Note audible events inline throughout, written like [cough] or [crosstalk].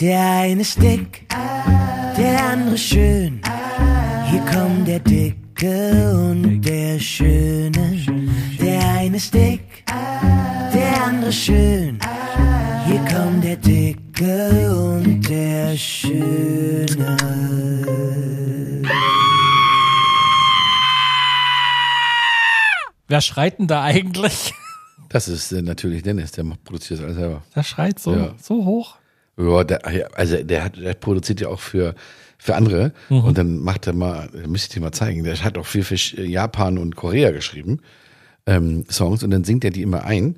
Der eine ist dick, der andere schön. Hier kommt der Dicke und der Schöne. Der eine ist dick, der andere schön. Hier kommt der Dicke und der Schöne. Wer schreit denn da eigentlich? Das ist äh, natürlich Dennis, der macht, produziert das alles selber. Der schreit so, Ja. so hoch. Ja, der, also der, hat, der produziert ja auch für, für andere und dann macht er mal, müsste ich dir mal zeigen, der hat auch viel für Japan und Korea geschrieben, ähm, Songs und dann singt er die immer ein.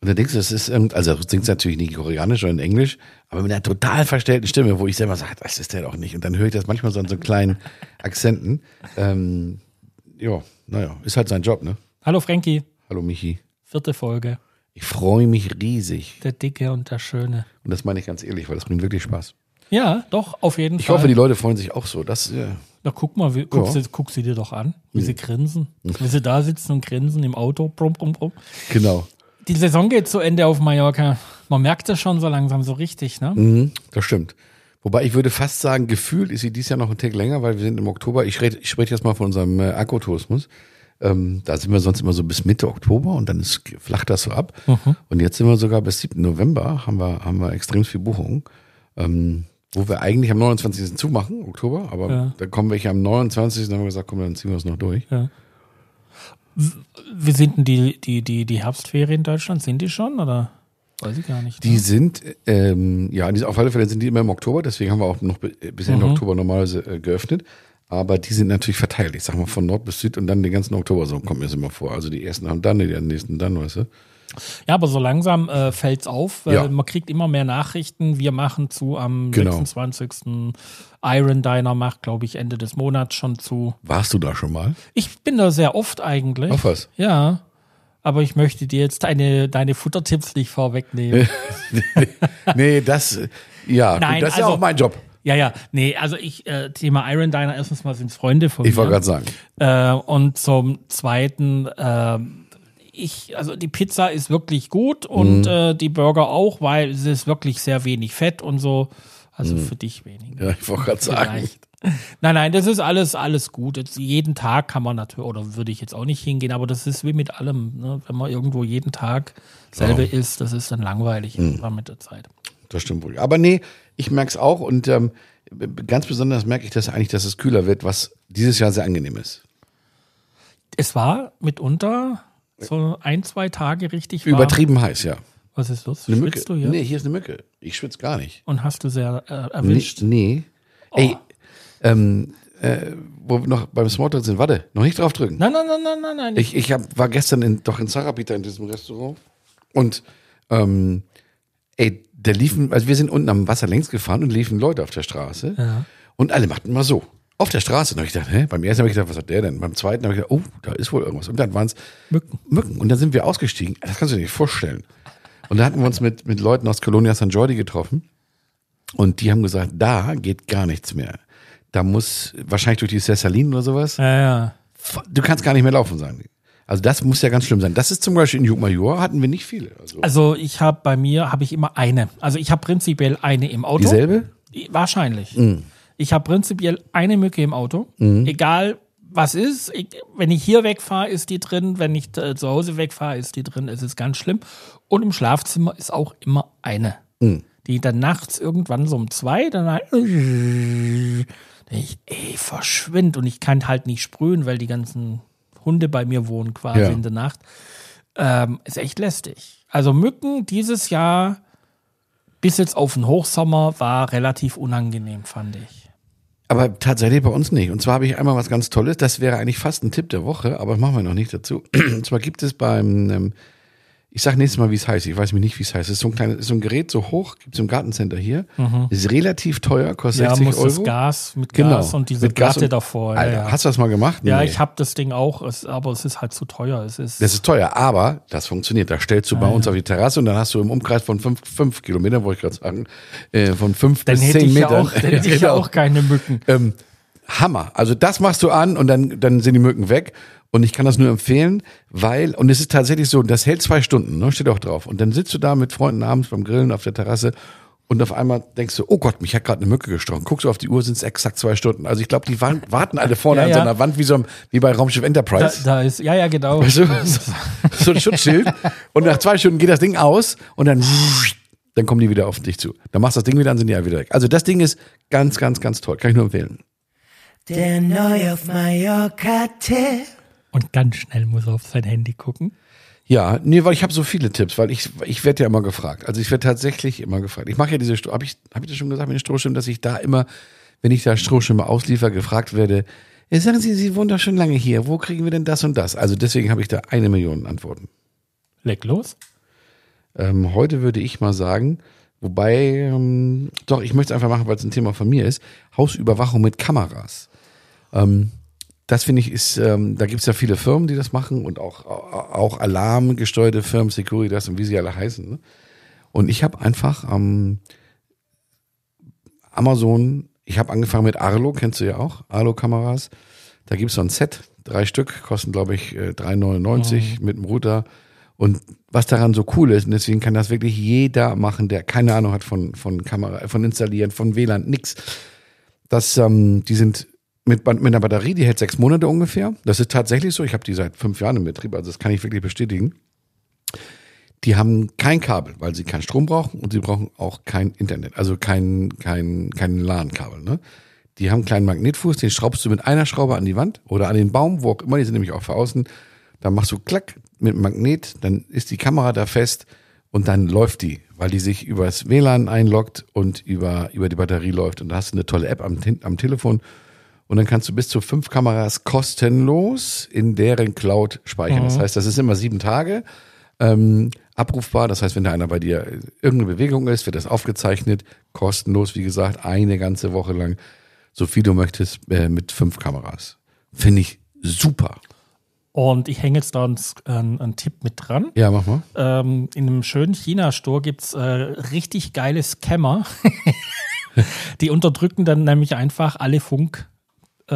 Und dann denkst du, das ist also er singt natürlich nicht koreanisch oder in Englisch, aber mit einer total verstellten Stimme, wo ich selber sage, das ist der doch nicht. Und dann höre ich das manchmal so an so kleinen [laughs] Akzenten. Ähm, ja, naja, ist halt sein Job, ne? Hallo Frankie, Hallo Michi. vierte Folge. Ich freue mich riesig. Der Dicke und der Schöne. Und das meine ich ganz ehrlich, weil das bringt wirklich Spaß. Ja, doch, auf jeden Ich Fall. hoffe, die Leute freuen sich auch so. Das, äh, Na, guck mal, wie, guck, Ja. sie, guck sie dir doch an, wie sie grinsen. Wie sie da sitzen und grinsen im Auto. Brumm, brumm, brumm. genau. Die Saison geht zu Ende auf Mallorca. Man merkt es schon so langsam so richtig, ne? Mhm, das stimmt. Wobei ich würde fast sagen, gefühlt ist sie dieses Jahr noch ein Tick länger, weil wir sind im Oktober. Ich, red, ich spreche jetzt mal von unserem äh, Akkutourismus. Ähm, da sind wir sonst immer so bis Mitte Oktober und dann ist, flacht das so ab. Und jetzt sind wir sogar bis 7. November, haben wir, haben wir extrem viel Buchungen. Ähm, wo wir eigentlich am 29. zumachen, Oktober, aber Ja. da kommen welche am 29. Dann haben wir gesagt, komm, dann ziehen wir es noch durch. Ja. Wie sind denn die, die, die, die Herbstferien in Deutschland? Sind die schon oder? Weiß ich gar nicht. Die ne? sind, ähm, ja, auf alle Fälle sind die immer im Oktober, deswegen haben wir auch noch bi- bis Ende Oktober normalerweise äh, geöffnet. Aber die sind natürlich verteilt. Ich sag mal von Nord bis Süd und dann den ganzen Oktober, so kommt mir das immer vor. Also die ersten haben dann, die nächsten dann, weißt du? Ja, aber so langsam äh, fällt's auf. Weil Ja. Man kriegt immer mehr Nachrichten. Wir machen zu am Genau. 26. Iron Diner macht, glaube ich, Ende des Monats schon zu. Warst du da schon mal? Ich bin da sehr oft eigentlich. Auf was? Ja. Aber ich möchte dir jetzt deine, deine Futtertipps nicht vorwegnehmen. [laughs] nee, das, ja, Nein, das ist ja also- auch mein Job. Ja, ja. Nee, also ich, äh, Thema Iron Diner, erstens mal sind Freunde von Ich wollte gerade sagen. Äh, und zum Zweiten, ähm, ich, also die Pizza ist wirklich gut Mhm. und äh, die Burger auch, weil es ist wirklich sehr wenig Fett und so. Also Mhm. für dich weniger. Ja, ich wollte gerade sagen. Nein, nein, das ist alles, alles gut. Jetzt, jeden Tag kann man natürlich, oder würde ich jetzt auch nicht hingehen, aber das ist wie mit allem. Ne? Wenn man irgendwo jeden Tag selber isst, das ist dann langweilig Mhm. mit der Zeit. Das stimmt wohl. Aber nee, ich merke es auch und ähm, ganz besonders merke ich das eigentlich, dass es kühler wird, was dieses Jahr sehr angenehm ist. Es war mitunter so ein, zwei Tage richtig warm. Übertrieben heiß, ja. Was ist los? Eine Mücke. Schwitzt du hier? Nee, hier ist eine Mücke. Ich schwitze gar nicht. Und hast du sehr äh, Nee. erwischt? nee. Ey, ähm, äh, wo wir noch beim Smalltalk sind, warte, noch nicht drauf drücken. Nein, nein, nein, nein, nein, nein. Ich, ich hab, war gestern in, doch in Sarapita in diesem Restaurant und ähm, ey, da liefen, also wir sind unten am Wasser längs gefahren und liefen Leute auf der Straße Ja. und alle machten mal so. Auf der Straße. Und hab ich gedacht, hä? Beim ersten habe ich gedacht, was hat der denn? Beim zweiten habe ich gedacht, oh, da ist wohl irgendwas. Und dann waren es Mücken. Mücken. Und dann sind wir ausgestiegen. Das kannst du dir nicht vorstellen. Und da hatten wir uns mit, mit Leuten aus Colonia San Jordi getroffen. Und die haben gesagt, da geht gar nichts mehr. Da muss wahrscheinlich durch die Cessalinen oder sowas. Ja, ja. Du kannst gar nicht mehr laufen, sagen die. Also das muss ja ganz schlimm sein. Das ist zum Beispiel in Jugmajor hatten wir nicht viele. Also Also ich habe bei mir habe ich immer eine. Also ich habe prinzipiell eine im Auto. dieselbe? Wahrscheinlich. Ich habe prinzipiell eine Mücke im Auto. Egal was ist. Ich, wenn ich hier wegfahre, ist die drin. Wenn ich äh, zu Hause wegfahre, ist die drin. Es ist ganz schlimm. Und im Schlafzimmer ist auch immer eine. Die dann nachts irgendwann so um zwei, dann halt, ich, ey, verschwind. Und ich kann halt nicht sprühen, weil die ganzen Hunde bei mir wohnen quasi Ja. in der Nacht. Ähm, ist echt lästig. Also Mücken dieses Jahr bis jetzt auf den Hochsommer war relativ unangenehm, fand ich. Aber tatsächlich bei uns nicht. Und zwar habe ich einmal was ganz Tolles. Das wäre eigentlich fast ein Tipp der Woche, aber machen wir noch nicht dazu. [clears throat] Und zwar gibt es beim, ähm, ich sag nächstes Mal, wie es heißt. Ich weiß mich nicht, wie es heißt. Es ist so ein kleines, ist so ein Gerät so hoch, gibt es im Gartencenter hier. Ist relativ teuer, kostet Mhm. Ja, 60 muss Euro. das Gas mit Genau. Gas und diese Mit Gas Platte und- davor. Alter, ja, ja. Hast du das mal gemacht? ja Nee. ich habe das Ding auch, es, aber es ist halt zu teuer. Es ist, Das ist teuer, aber das funktioniert. Da stellst du bei uns auf die Terrasse und dann hast du im Umkreis von fünf, fünf Kilometern, wollte ich gerade sagen, äh, von fünf dann bis zehn ich, ja Metern. auch, dann hätte ich [laughs] ja Genau. auch keine Mücken. Ähm, Hammer. Also das machst du an und dann, dann sind die Mücken weg. Und ich kann das nur empfehlen, weil, und es ist tatsächlich so, das hält zwei Stunden, ne, steht auch drauf. Und dann sitzt du da mit Freunden abends beim Grillen auf der Terrasse Und auf einmal denkst du, oh Gott, mich hat gerade eine Mücke gestochen. Guckst du auf die Uhr, sind es exakt zwei Stunden. Also ich glaube, die waren, warten alle vorne Ja, an ja. so einer Wand wie, so, wie bei Raumschiff Da, Enterprise. da ist, ja, ja, genau. Weißt du, so, so ein Schutzschild. Und nach zwei Stunden geht das Ding aus und dann, dann kommen die wieder auf dich zu. Dann machst du das Ding wieder an, sind die ja wieder weg. Also das Ding ist ganz, ganz, ganz toll. Kann ich nur empfehlen. Der neu auf Mallorca-Tipp. Und ganz schnell muss er auf sein Handy gucken. Ja, nee, weil ich habe so viele Tipps, weil ich ich werde ja immer gefragt. Also ich werde tatsächlich immer gefragt. Ich mache ja diese habe ich habe ich das schon gesagt mit den Strohschirmen, dass ich da immer, wenn ich da Strohschirme ausliefer, gefragt werde. Ja, sagen Sie, Sie wohnen doch schon lange hier. Wo kriegen wir denn das und das? Also deswegen habe ich da eine Million Antworten. Leg los. Ähm, heute würde ich mal sagen, wobei, ähm, doch, ich möchte es einfach machen, weil es ein Thema von mir ist. Hausüberwachung mit Kameras. Ähm, das finde ich ist, ähm, da gibt es ja viele Firmen, die das machen und auch, auch alarmgesteuerte Firmen, Securitas und wie sie alle heißen. Ne? Und ich habe einfach am Amazon, ich habe angefangen mit Arlo, kennst du ja auch, Arlo-Kameras. Da gibt es so ein Set, drei Stück, kosten glaube ich äh, 3,99 mit dem Router. Und was daran so cool ist, und deswegen kann das wirklich jeder machen, der keine Ahnung hat von, von Kamera, von installieren, von WLAN, nix. Das, ähm, die sind mit, mit einer Batterie, die hält sechs Monate ungefähr. Das ist tatsächlich so. Ich habe die seit fünf Jahren im Betrieb, also das kann ich wirklich bestätigen. Die haben kein Kabel, weil sie keinen Strom brauchen und sie brauchen auch kein Internet, also kein, kein, kein LAN-Kabel. Ne? Die haben einen kleinen Magnetfuß, den schraubst du mit einer Schraube an die Wand oder an den Baum, wo auch immer, die sind nämlich auch für außen. Dann machst du klack mit Magnet, dann ist die Kamera da fest und dann läuft die, weil die sich übers WLAN einloggt und über, über die Batterie läuft. Und da hast du eine tolle App am, am Telefon und dann kannst du bis zu fünf Kameras kostenlos in deren Cloud speichern. Das heißt, das ist immer sieben Tage ähm, abrufbar. Das heißt, wenn da einer bei dir irgendeine Bewegung ist, wird das aufgezeichnet, kostenlos, wie gesagt, eine ganze Woche lang, so viel du möchtest, äh, mit fünf Kameras. Finde ich super. Und ich hänge jetzt da einen, einen, einen Tipp mit dran. Ja, mach mal. Ähm, in einem schönen China-Store gibt's äh, richtig geile Scammer. [laughs] die unterdrücken dann nämlich einfach alle Funkarten, äh,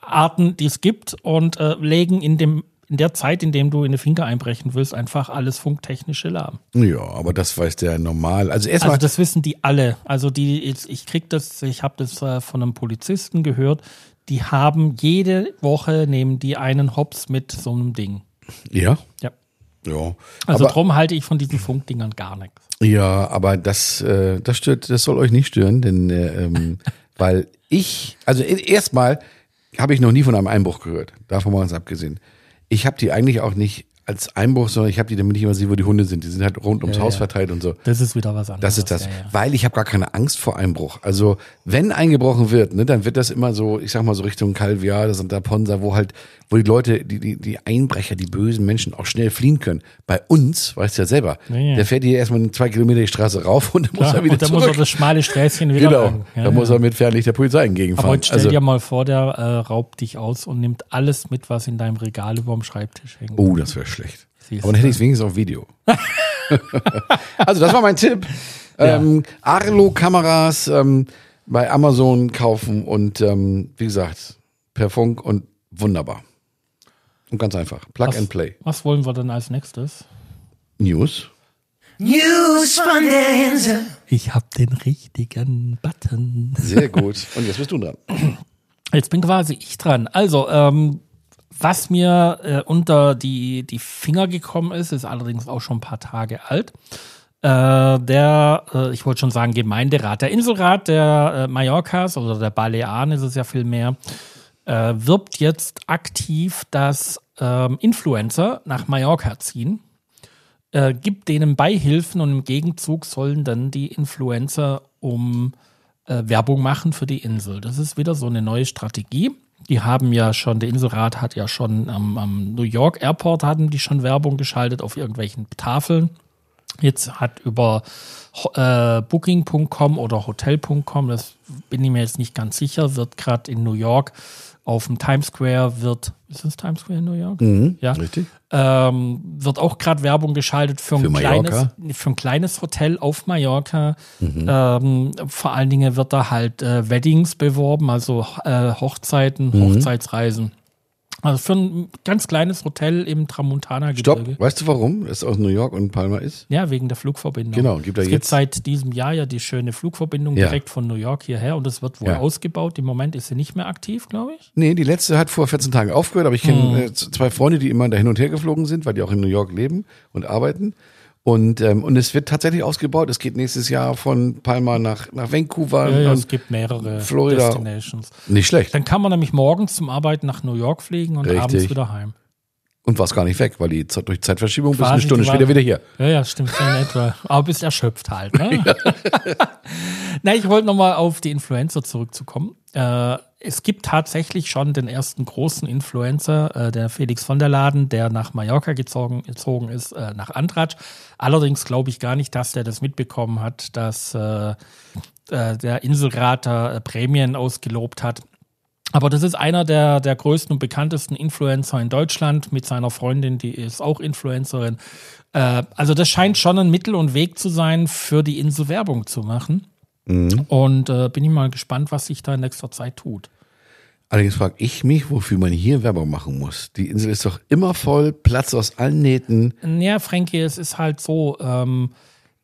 Arten, die es gibt und äh, legen in dem in der Zeit, in dem du in eine Finca einbrechen willst, einfach alles Funktechnische lahm. Ja, aber das weiß der normal. Also erstmal. Also das wissen die alle. Also die, jetzt, ich krieg das, ich habe das äh, von einem Polizisten gehört. Die haben jede Woche nehmen die einen Hops mit so einem Ding. ja. Ja. Ja. Also aber, drum halte ich von diesen Funkdingern gar nichts. Ja, aber das, äh, das stört, das soll euch nicht stören, denn äh, ähm, [laughs] weil ich, also erstmal habe ich noch nie von einem Einbruch gehört, davon mal ganz abgesehen. Ich habe die eigentlich auch nicht als Einbruch, sondern ich habe die, damit ich immer sehe, wo die Hunde sind. Die sind halt rund ums Ja, Haus ja. verteilt und so. Das ist wieder was anderes. Das ist das, Ja, weil ich habe gar keine Angst vor Einbruch. Also wenn eingebrochen wird, ne, dann wird das immer so, ich sag mal so Richtung Calviar, das und da Ponza, wo halt, wo die Leute, die, die, die Einbrecher, die bösen Menschen auch schnell fliehen können. Bei uns, weißt du ja selber, der fährt hier erstmal zwei Kilometer die Straße rauf und dann muss er wieder und dann zurück. muss er das schmale Sträßchen wieder genau. Ja, da muss er mit Fernlicht der Polizei Aber entgegenfahren. heute stell Also, dir mal vor, der äh, raubt dich aus und nimmt alles mit, was in deinem Regal über dem Schreibtisch hängt. oh, das wäre schlecht. Siehst Aber dann hätte ich es wenigstens auf Video. [laughs] also das war mein Tipp. Ähm, Arlo-Kameras ähm, bei Amazon kaufen und ähm, wie gesagt, per Funk und wunderbar. Und ganz einfach. Plug was, and Play. Was wollen wir denn als nächstes? News. News von der Insel. Ich habe den richtigen Button. Sehr gut. Und jetzt bist du dran. Jetzt bin quasi ich dran. Also, ähm, was mir äh, unter die, die Finger gekommen ist, ist allerdings auch schon ein paar Tage alt. Äh, der, äh, ich wollte schon sagen, Gemeinderat, der Inselrat der äh, Mallorcas oder der Balearen ist es ja viel mehr, äh, wirbt jetzt aktiv, dass ähm, Influencer nach Mallorca ziehen, äh, gibt denen Beihilfen und im Gegenzug sollen dann die Influencer um äh, Werbung machen für die Insel. Das ist wieder so eine neue Strategie. Die haben ja schon, der Inselrat hat ja schon am, am New York Airport hatten die schon Werbung geschaltet auf irgendwelchen Tafeln. Jetzt hat über äh, Booking.com oder Hotel.com, das bin ich mir jetzt nicht ganz sicher, wird gerade in New York auf dem Times Square wird, ist es Times Square in New York? ja. Richtig. Ähm, wird auch gerade Werbung geschaltet für ein, Für kleines, Mallorca? für ein kleines Hotel auf Mallorca. Ähm, vor allen Dingen wird da halt äh, Weddings beworben, also äh, Hochzeiten, Hochzeitsreisen. Also für ein ganz kleines Hotel im Tramontana-Gebirge. Stopp, weißt du warum es aus New York und Palma ist? Ja, wegen der Flugverbindung. Genau, gibt es gibt jetzt- seit diesem Jahr ja die schöne Flugverbindung Ja. direkt von New York hierher und es wird wohl Ja. ausgebaut. Im Moment ist sie nicht mehr aktiv, glaube ich. Nee, die letzte hat vor 14 Tagen aufgehört, aber ich kenne äh, z- zwei Freunde, die immer da hin und her geflogen sind, weil die auch in New York leben und arbeiten. Und, ähm, und es wird tatsächlich ausgebaut. Es geht nächstes Jahr von Palma nach, nach Vancouver. Ja, ja, es gibt mehrere Florida. Destinations. nicht schlecht. Dann kann man nämlich morgens zum Arbeiten nach New York fliegen und Richtig. abends wieder heim. Und war es gar nicht weg, weil die durch Zeitverschiebung bist du eine Stunde später wieder hier. Ja, ja, stimmt so in etwa. Aber bist erschöpft halt, ne? [laughs] [laughs] Na, ich wollte nochmal auf die Influencer zurückzukommen. Äh, es gibt tatsächlich schon den ersten großen Influencer, äh, der Felix von der Laden, der nach Mallorca gezogen, gezogen ist, äh, nach Antratsch. Allerdings glaube ich gar nicht, dass der das mitbekommen hat, dass äh, äh, der Inselrater äh, Prämien ausgelobt hat. Aber das ist einer der, der größten und bekanntesten Influencer in Deutschland mit seiner Freundin, die ist auch Influencerin. Äh, also das scheint schon ein Mittel und Weg zu sein, für die Insel Werbung zu machen. Und äh, bin ich mal gespannt, was sich da in nächster Zeit tut. Allerdings frage ich mich, wofür man hier Werbung machen muss. Die Insel ist doch immer voll, Platz aus allen Nähten. Ja, Frankie, es ist halt so, ähm,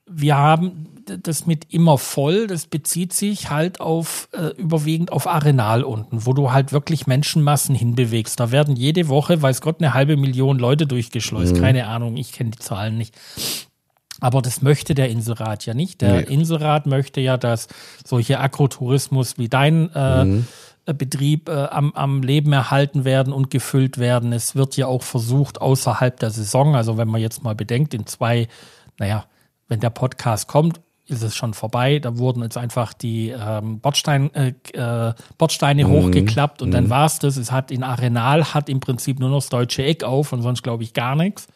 wir haben das mit immer voll, das bezieht sich halt auf äh, überwiegend auf Arenal unten, wo du halt wirklich Menschenmassen hinbewegst. Da werden jede Woche, weiß Gott, eine halbe Million Leute durchgeschleust. Keine Ahnung, ich kenne die Zahlen nicht. Aber das möchte der Inselrat ja nicht. Der Nee. Inselrat möchte ja, dass solche Agrotourismus wie dein äh, äh, Betrieb äh, am, am Leben erhalten werden und gefüllt werden. Es wird ja auch versucht, außerhalb der Saison, also wenn man jetzt mal bedenkt, in zwei, naja, wenn der Podcast kommt, ist es schon vorbei. Da wurden jetzt einfach die ähm, Bordstein, äh, äh, Bordsteine hochgeklappt und dann war's das. Es hat in Arenal hat im Prinzip nur noch das deutsche Eck auf und sonst glaube ich gar nichts.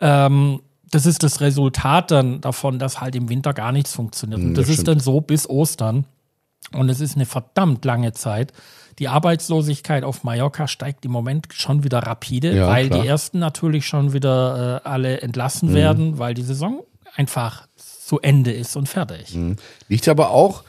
Ähm, das ist das Resultat dann davon, dass halt im Winter gar nichts funktioniert. Und das, das ist dann so bis Ostern. Und es ist eine verdammt lange Zeit. Die Arbeitslosigkeit auf Mallorca steigt im Moment schon wieder rapide, Ja, weil klar. die ersten natürlich schon wieder äh, alle entlassen werden, weil die Saison einfach zu Ende ist und fertig. Liegt aber auch,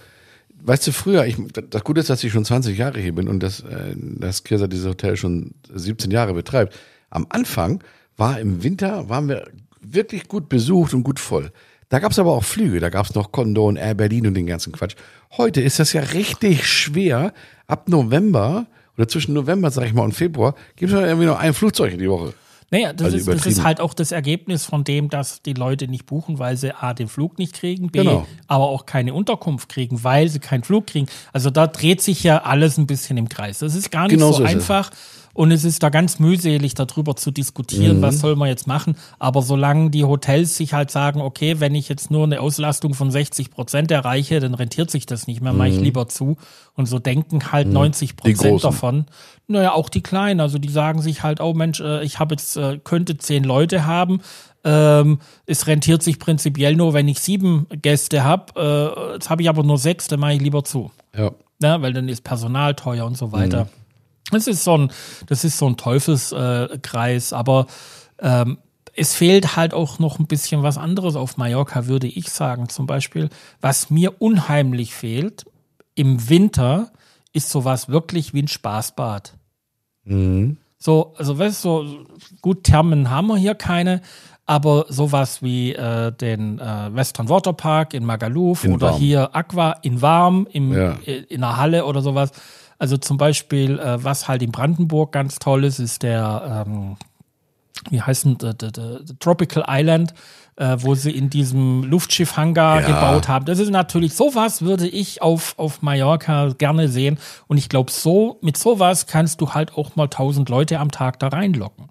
weißt du, früher, ich, das Gute ist, dass ich schon 20 Jahre hier bin und dass, äh, dass Kirsa dieses Hotel schon 17 Jahre betreibt. Am Anfang war im Winter, waren wir wirklich gut besucht und gut voll. Da gab es aber auch Flüge, da gab es noch Condon, Air Berlin und den ganzen Quatsch. Heute ist das ja richtig schwer. Ab November oder zwischen November, sag ich mal, und Februar gibt es irgendwie noch ein Flugzeug in die Woche. Naja, das, Also ist, das ist halt auch das Ergebnis von dem, dass die Leute nicht buchen, weil sie A, den Flug nicht kriegen, B, Genau. aber auch keine Unterkunft kriegen, weil sie keinen Flug kriegen. Also da dreht sich ja alles ein bisschen im Kreis. Das ist gar nicht Genau so so ist es. Und es ist da ganz mühselig, darüber zu diskutieren, Mhm. was soll man jetzt machen. Aber solange die Hotels sich halt sagen, okay, wenn ich jetzt nur eine Auslastung von 60 Prozent erreiche, dann rentiert sich das nicht mehr, mache ich lieber zu. Und so denken halt 90 Mhm. Die Prozent Großen. davon. Naja, auch die Kleinen. Also die sagen sich halt, oh Mensch, äh, ich habe jetzt, äh, könnte zehn Leute haben. Ähm, es rentiert sich prinzipiell nur, wenn ich sieben Gäste habe. Äh, jetzt habe ich aber nur sechs, dann mache ich lieber zu Ja. ne, weil dann ist Personal teuer und so weiter. Das ist so ein, das ist so ein Teufelskreis, äh, aber ähm, es fehlt halt auch noch ein bisschen was anderes auf Mallorca, würde ich sagen. Zum Beispiel, was mir unheimlich fehlt im Winter, ist sowas wirklich wie ein Spaßbad. So, also weißt du, so, gut, Thermen haben wir hier keine, aber sowas wie äh, den äh, Western Waterpark in Magaluf In oder Warm. hier Aqua in Warm im, Ja. äh, in der Halle oder sowas. Also zum Beispiel, äh, was halt in Brandenburg ganz toll ist, ist der, ähm, wie heißt denn, der, der, der Tropical Island, äh, wo sie in diesem Luftschiff-Hangar Ja. gebaut haben. Das ist natürlich, sowas würde ich auf, auf Mallorca gerne sehen. Und ich glaube, so, mit sowas kannst du halt auch mal tausend Leute am Tag da reinlocken.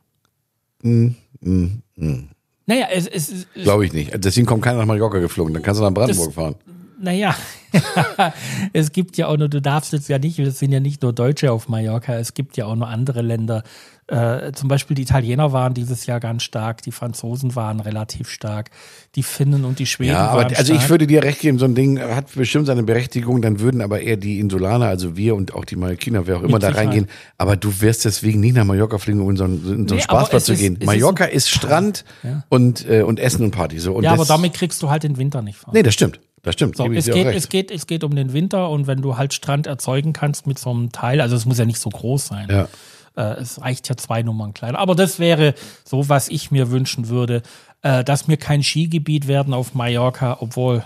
Naja, es, es, es Glaube ich nicht. Deswegen kommt keiner nach Mallorca geflogen. Dann kannst du nach Brandenburg Das- fahren. Naja, [laughs] es gibt ja auch nur, du darfst jetzt ja nicht, es sind ja nicht nur Deutsche auf Mallorca, es gibt ja auch noch andere Länder. Äh, zum Beispiel die Italiener waren dieses Jahr ganz stark, die Franzosen waren relativ stark, die Finnen und die Schweden Ja, waren aber also ich stark. würde dir recht geben, so ein Ding hat bestimmt seine Berechtigung, dann würden aber eher die Insulaner, also wir und auch die Mallorquiner, wer auch immer da Sicherheit. reingehen. Aber du wirst deswegen nicht nach Mallorca fliegen, um in so einen, in so einen Nee, Spaßplatz zu ist- gehen. ist Mallorca ein- ist, Strand Ja. und, äh, und Essen und Party. So. Und ja, aber damit kriegst du halt den Winter nicht fahren. Nee, das stimmt. Das stimmt. So, es, geht, es, geht, es geht um den Winter und wenn du halt Strand erzeugen kannst mit so einem Teil, also es muss ja nicht so groß sein, Ja. Äh, es reicht ja zwei Nummern kleiner. Aber das wäre so, was ich mir wünschen würde, äh, dass wir kein Skigebiet werden auf Mallorca, obwohl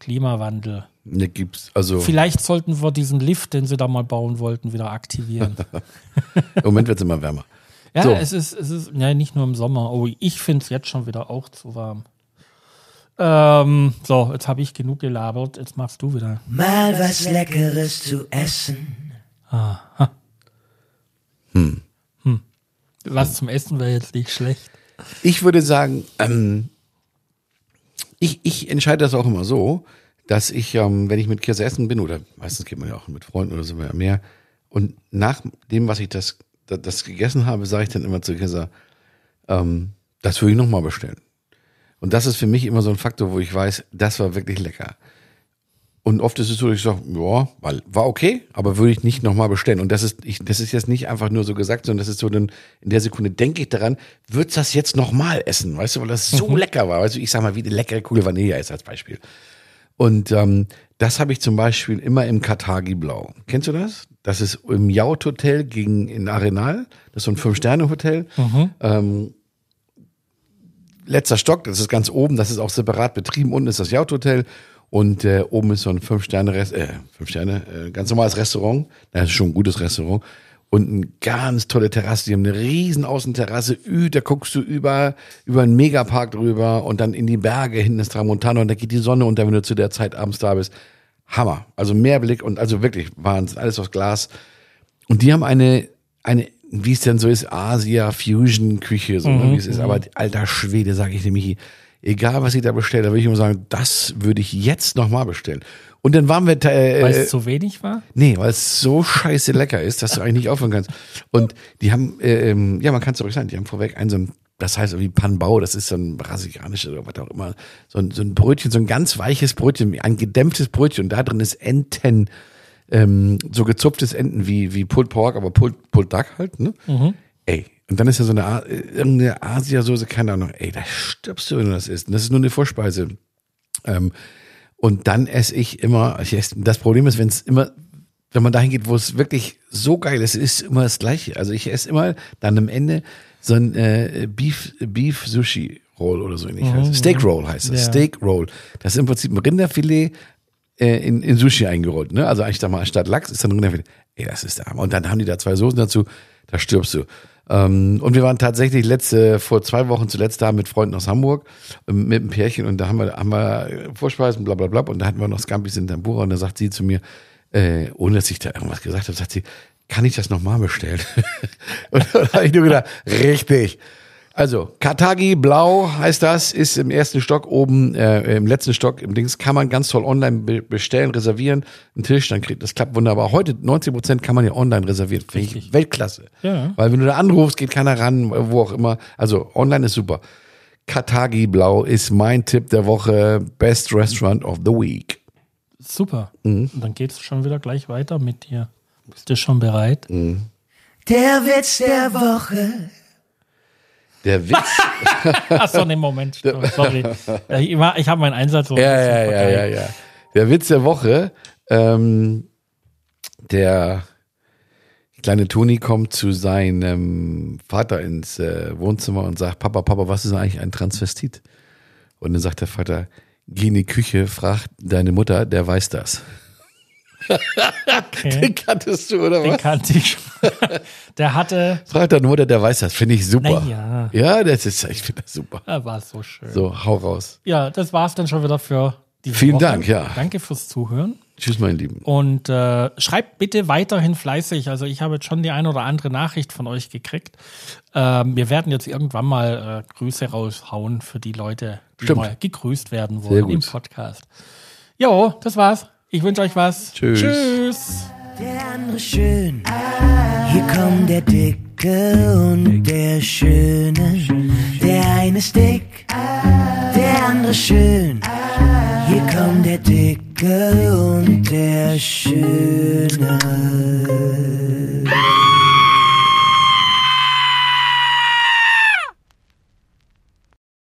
Klimawandel. Ne, gibt's, also. Vielleicht sollten wir diesen Lift, den sie da mal bauen wollten, wieder aktivieren. [laughs] Im Moment wird es immer wärmer. Ja, So. es ist, es ist, ja, nicht nur im Sommer. Oh, ich finde es jetzt schon wieder auch zu warm. Ähm, so, jetzt habe ich genug gelabert. Jetzt machst du wieder. Mal was Leckeres zu essen. Was zum Essen wäre jetzt nicht schlecht. Ich würde sagen, ähm, ich, ich entscheide das auch immer so, dass ich, ähm, wenn ich mit Kirse essen bin, oder meistens geht man ja auch mit Freunden oder so mehr, mehr und nach dem, was ich das, das, das gegessen habe, sage ich dann immer zu Kirse, ähm, das würde ich nochmal bestellen. Und das ist für mich immer so ein Faktor, wo ich weiß, das war wirklich lecker. Und oft ist es so, dass ich sage, ja, weil war okay, aber würde ich nicht nochmal bestellen. Und das ist, ich, das ist jetzt nicht einfach nur so gesagt, sondern das ist so, dann in der Sekunde denke ich daran, würdest das jetzt nochmal essen, weißt du, weil das so lecker war. Weißt du, ich sag mal, wie eine leckere Kugel Vanille ist als Beispiel. Und ähm, das habe ich zum Beispiel immer im Katagi Blau. Kennst du das? Das ist im Yacht Hotel gegen in Arenal. Das ist so ein Fünf-Sterne-Hotel. Ähm, letzter Stock, das ist ganz oben, das ist auch separat betrieben. Unten ist das Yacht-Hotel und äh, oben ist so ein Fünf-Sterne, äh, Fünf Sterne, äh, ganz normales Restaurant. Das ist schon ein gutes Restaurant. Und eine ganz tolle Terrasse. Die haben eine riesen Außenterrasse. Da guckst du über, über einen Megapark drüber und dann in die Berge hinten ist Tramontana und da geht die Sonne unter, wenn du zu der Zeit abends da bist. Hammer. Also Mehrblick und also wirklich Wahnsinn. Alles aus Glas. Und die haben eine, eine, wie es denn so ist, Asia-Fusion-Küche, so ne, wie es ist. Aber alter Schwede, sage ich nämlich, egal was ich da bestelle, da würde ich immer sagen, das würde ich jetzt nochmal bestellen. Und dann waren wir, äh, Weil es zu wenig war? Nee, weil es so scheiße lecker ist, dass du eigentlich nicht aufhören kannst. Und die haben, äh, ähm, ja, man kann es ruhig sagen, die haben vorweg einen so ein, das heißt irgendwie Panbau, das ist so ein brasilianisches oder was auch immer, so ein, so ein Brötchen, so ein ganz weiches Brötchen, ein gedämpftes Brötchen und da drin ist Enten, ähm, so gezupftes Enten wie, wie Pulled Pork, aber Pulled, Pulled Duck halt, ne? Ey, und dann ist da so eine, äh, irgendeine Asiasoße, keine Ahnung, ey, da stirbst du, wenn du das isst. Und das ist nur eine Vorspeise. Ähm, und dann esse ich immer, ich esse, das Problem ist, wenn es immer, wenn man dahin geht, wo es wirklich so geil ist, ist immer das Gleiche. Also ich esse immer dann am Ende so ein äh, Beef, Beef Sushi Roll oder so ähnlich. heißt es. Steak Roll heißt das. Ja. Steak Roll. Das ist im Prinzip ein Rinderfilet in, in Sushi eingerollt. Ne? Also eigentlich da mal statt Lachs ist dann Rinderfilet. Ey, das ist der Hammer. Und dann haben die da zwei Soßen dazu, da stirbst du. Ähm, und wir waren tatsächlich letzte, vor zwei Wochen zuletzt da mit Freunden aus Hamburg, ähm, mit einem Pärchen und da haben wir, haben wir äh, Vorspeisen, bla bla bla. Und da hatten wir noch Scampis in Tempura und da sagt sie zu mir, äh, ohne dass ich da irgendwas gesagt habe, sagt sie, kann ich das nochmal bestellen? [laughs] und da habe ich nur gedacht, richtig. Also, Katagi Blau heißt das, ist im ersten Stock oben, äh, im letzten Stock im Dings, kann man ganz toll online be bestellen, reservieren, einen Tisch, dann kriegt, das klappt wunderbar. Heute 90 Prozent kann man ja online reservieren. Finde ich Weltklasse. Ja. Weil wenn du da anrufst, geht keiner ran, wo auch immer. Also, online ist super. Katagi Blau ist mein Tipp der Woche, Best Restaurant of the Week. Super. Mhm. Und dann geht es schon wieder gleich weiter mit dir. Bist du schon bereit? Mhm. Der Witz der Woche. Der [laughs] Witz. Achso, nee, Moment. Sorry. Ich, ich habe meinen Einsatz so Ja, ja, ja, ja, ja. Der Witz der Woche, ähm, der kleine Toni kommt zu seinem Vater ins äh, Wohnzimmer und sagt, Papa, Papa, was ist eigentlich ein Transvestit? Und dann sagt der Vater, geh in die Küche, frag deine Mutter, der weiß das. Okay. Den kanntest du, oder Den was? kannte ich schon. [laughs] Der hatte, Frag deine Mutter, der weiß das. Finde ich super. Ja. Ja, das ist, ich finde das super. er war so schön. So, hau raus. Ja, das war's dann schon wieder für diese Vielen Woche. Dank, ja. Danke fürs Zuhören. Tschüss, mein Lieben. Und äh, schreibt bitte weiterhin fleißig. Also ich habe jetzt schon die ein oder andere Nachricht von euch gekriegt. Ähm, wir werden jetzt irgendwann mal äh, Grüße raushauen für die Leute, die Stimmt. mal gegrüßt werden wollen im Podcast. Jo, das war's. Ich wünsche euch was. Tschüss. Tschüss. Der andere schön. Hier kommt der Dicke und der Schöne. Der eine ist dick, der andere schön. Hier kommt der Dicke und der Schöne.